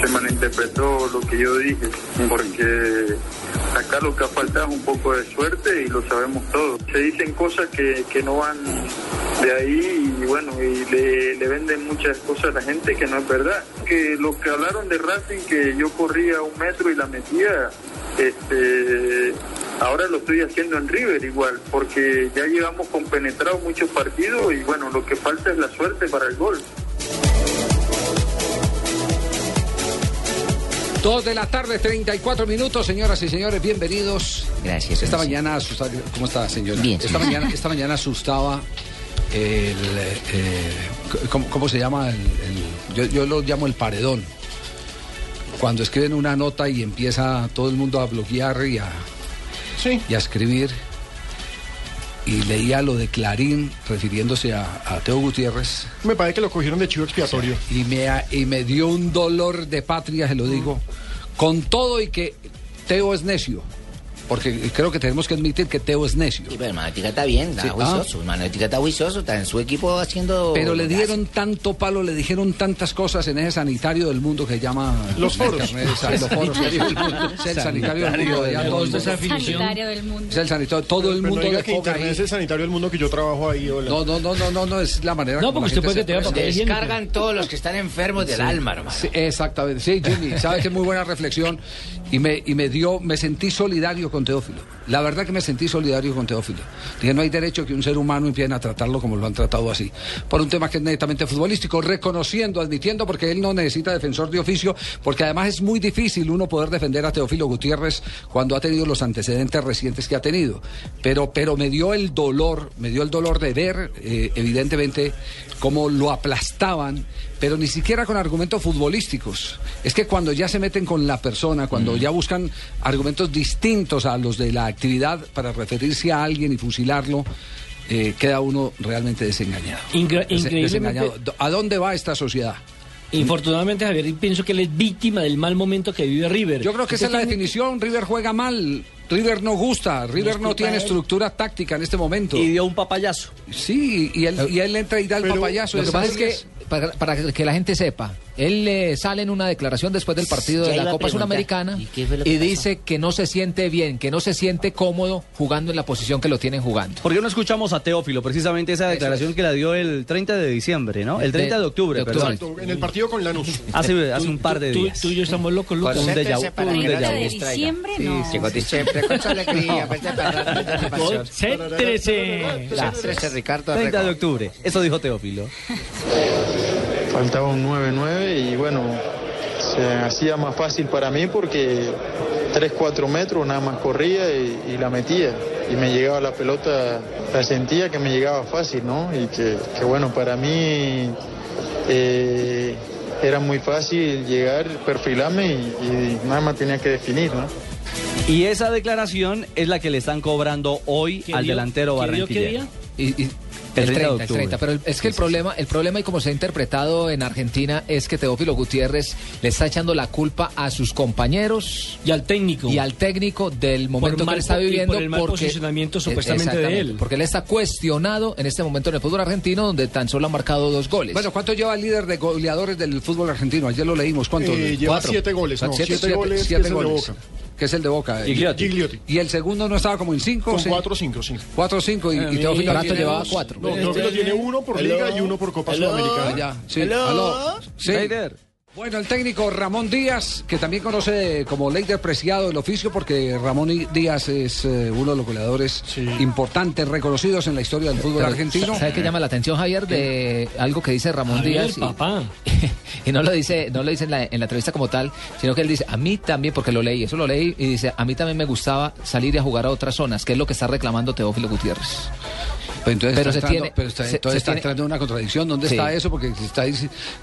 Se malinterpretó lo que yo dije, porque acá lo que ha faltado es un poco de suerte y lo sabemos todos. Se dicen cosas que, que no van de ahí y bueno, y le, le venden muchas cosas a la gente que no es verdad. Que lo que hablaron de Racing, que yo corría un metro y la metía, este, ahora lo estoy haciendo en River igual, porque ya llevamos compenetrados muchos partidos y bueno, lo que falta es la suerte para el gol. Dos de la tarde, 34 minutos, señoras y señores, bienvenidos. Gracias. Esta señor. mañana asustaba, ¿cómo está, señora? Bien, esta señor. mañana, esta mañana asustaba el, eh, ¿cómo, cómo se llama? El- el- yo, yo lo llamo el paredón. Cuando escriben una nota y empieza todo el mundo a bloquear y a, y a escribir. Y leía lo de Clarín refiriéndose a, a Teo Gutiérrez. Me parece que lo cogieron de chivo expiatorio. Y me, y me dio un dolor de patria, se lo digo, con todo y que Teo es necio. Porque creo que tenemos que admitir que Teo es necio. Sí, pero Manotica está bien, está Sí, juicioso. Manotica está juicioso, está en su equipo haciendo. Pero le dieron tanto palo, le dijeron tantas cosas en ese sanitario del mundo que llama... Los foros. Los foros. Es el sanitario del mundo. allá todo el mundo. Sanitario del mundo. Es el sanitario, todo el mundo es el sanitario del mundo que yo trabajo ahí. hola. No, no, no, no, no, no, es la manera No, como porque usted puede que papel Descargan todos los que están enfermos del alma, hermano. Sí, exactamente, sí, Jimmy, sabe que es muy buena reflexión y me, y me dio, me sentí solidario con Teófilo. La verdad que me sentí solidario con Teófilo. Dije, no hay derecho que un ser humano empiecen a tratarlo como lo han tratado así. Por un tema que es netamente futbolístico, reconociendo, admitiendo, porque él no necesita defensor de oficio, porque además es muy difícil uno poder defender a Teófilo Gutiérrez cuando ha tenido los antecedentes recientes que ha tenido. Pero, pero me dio el dolor, me dio el dolor de ver, eh, evidentemente, cómo lo aplastaban pero ni siquiera con argumentos futbolísticos. Es que cuando ya se meten con la persona, cuando ya buscan argumentos distintos a los de la actividad para referirse a alguien y fusilarlo, eh, queda uno realmente desengañado. Incre- increíblemente- desengañado. ¿A dónde va esta sociedad? Infortunadamente, Javier, pienso que él es víctima del mal momento que vive River. Yo creo que esa es la definición. River juega mal. River no gusta. River no tiene estructura táctica en este momento. Y dio un papayazo. Sí, y él, y él entra y da el Pero papayazo. Lo que pasa es que, para que la gente sepa, él eh, sale en una declaración después del partido Ya de la Copa Sudamericana ¿y dice que no se siente bien, que no se siente cómodo jugando en la posición que lo tienen jugando. ¿Por qué no escuchamos a Teófilo? Precisamente esa declaración que la dio el 30 de diciembre, ¿no? El 30 de, De- octubre, de octubre. perdón. Exacto, en el partido con Lanús. Hace, hace un par de Tú, días. tú y yo estamos locos, Lucas. Un déjà vu, un déjà vu. diciembre, no. Llegó siempre con su alegría, pues, de animación. Céntrese. Céntrese, Ricardo. 30 de octubre. Eso dijo Teófilo. Faltaba un 9-9 y bueno, se hacía más fácil para mí porque 3-4 metros nada más corría y, y la metía. Y me llegaba la pelota, la sentía que me llegaba fácil, ¿no? Y que, que bueno, para mí eh, era muy fácil llegar, perfilarme y, y nada más tenía que definir, ¿no? Y esa declaración es la que le están cobrando hoy ¿Qué al dio? delantero ¿Qué dio? ¿Qué barranquillero. día? Y, y- El el 30 de 30, el octubre. 30, pero el- es que el problema, el problema y como se ha interpretado en Argentina es que Teófilo Gutiérrez le está echando la culpa a sus compañeros Y al técnico. y al técnico del momento que mal él está viviendo por el mal porque posicionamiento supuestamente de él. porque él está cuestionado en este momento en el fútbol argentino donde tan solo ha marcado dos goles. Bueno, ¿cuánto lleva el líder de goleadores del fútbol argentino? Ayer lo leímos. ¿Cuánto? Eh, lleva Cuatro. siete goles, no, Siete- siete siete- goles, siete goles. Que es el de Boca. Gigliotti. Gigliotti. Y el segundo no estaba como en cinco. Con sí? 4-5, sí. Cuatro o cinco. Y, y Teófilo Prato tiene llevaba dos. cuatro. No, Teófilo tiene uno por Liga y uno por Copa Sudamericana. Ah, ya, sí. Aló. Sí. Leider. Bueno, el técnico Ramón Díaz, que también conoce como Leider Preciado el oficio, porque Ramón Díaz es eh, uno de los goleadores Sí. importantes, reconocidos en la historia del fútbol Pero, argentino. ¿Sabe qué llama la atención, Javier? De algo que dice Ramón Javier, Díaz. y- papá. y no lo dice, no lo dice en la, en la entrevista como tal, sino que él dice, a mí también, porque lo leí, eso lo leí, y dice, a mí también me gustaba salir y a jugar a otras zonas, que es lo que está reclamando Teófilo Gutiérrez. Pero entonces Pero está se entrando, tiene- pero está, se- entonces se está tiene- entrando en una contradicción. ¿Dónde Sí. está eso? Porque está,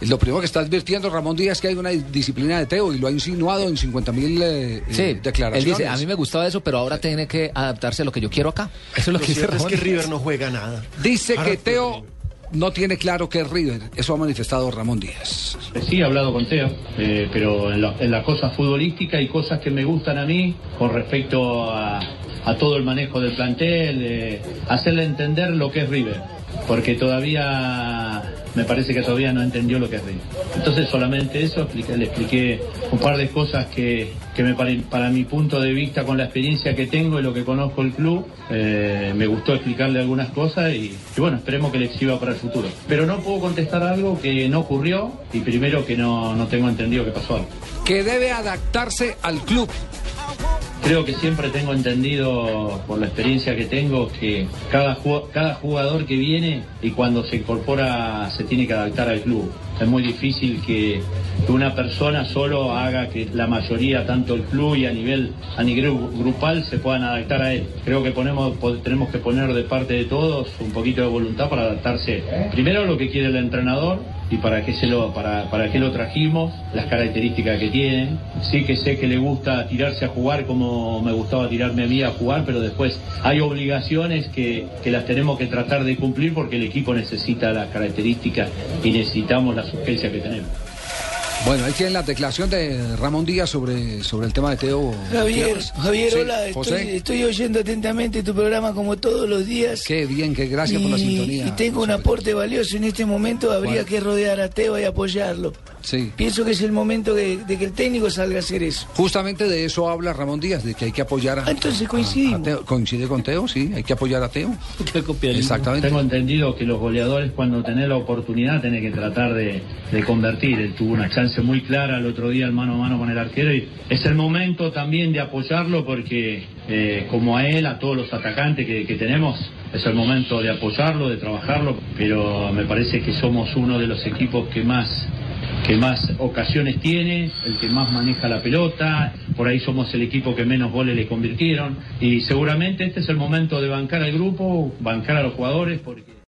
lo primero que está advirtiendo Ramón Díaz es que hay una disciplina de Teo y lo ha insinuado en 50 mil eh, Sí, eh, él declaraciones. dice, a mí me gustaba eso, pero ahora tiene que adaptarse a lo que yo quiero acá. Eso es lo, Lo que dice cierto es Ramón que. River no juega nada. Dice que Teo no tiene claro qué es River. Eso ha manifestado Ramón Díaz. Sí, he hablado con Teo, eh, pero en, la- en las cosas futbolísticas hay cosas que me gustan a mí con respecto a, todo el manejo del plantel, hacerle entender lo que es River, porque todavía me parece que todavía no entendió lo que es River. Entonces solamente eso, expliqué- le expliqué un par de cosas que, que me pare- para mi punto de vista con la experiencia que tengo y lo que conozco el club, eh, me gustó explicarle algunas cosas y, y bueno, esperemos que le sirva para el futuro. Pero no puedo contestar algo que no ocurrió y primero que no, no tengo entendido que pasó algo. Que debe adaptarse al club. Creo que siempre tengo entendido, por la experiencia que tengo, que cada, ju- cada jugador que viene y cuando se incorpora se tiene que adaptar al club. Es muy difícil que, una persona solo haga que la mayoría, tanto el club y a nivel, a nivel gru- grupal, se puedan adaptar a él. Creo que tenemos que poner de parte de todos un poquito de voluntad para adaptarse primero a lo que quiere el entrenador y para qué se lo para, para qué lo trajimos, las características que tienen. Sí que sé que le gusta tirarse a jugar como me gustaba tirarme a mí a jugar, pero después hay obligaciones que, que las tenemos que tratar de cumplir porque el equipo necesita las características y necesitamos las que tenemos. Bueno, ahí tienen la declaración de Ramón Díaz sobre, sobre el tema de Teo. Javier. Javier, Sí, hola, estoy, oyendo atentamente tu programa como todos los días. Qué bien, qué gracias por la sintonía. Y tengo un aporte valioso en este momento, habría que rodear a Teo y apoyarlo. Sí. Pienso que es el momento de, de que el técnico salga a hacer eso. Justamente de eso habla Ramón Díaz, de que hay que apoyar a. Ah, entonces a- coincidimos. a Teo. Coincide con Teo, sí, hay que apoyar a Teo. Exactamente. Tengo entendido que los goleadores cuando tenés la oportunidad tenés que tratar de, de convertir. Él tuvo una chance muy clara el otro día el mano a mano con el arquero y es el momento también de apoyarlo porque eh, como a él, a todos los atacantes que, que tenemos, es el momento de apoyarlo, de trabajarlo, pero me parece que somos uno de los equipos que más que más ocasiones tiene, el que más maneja la pelota, por ahí somos el equipo que menos goles le convirtieron y seguramente este es el momento de bancar al grupo, bancar a los jugadores porque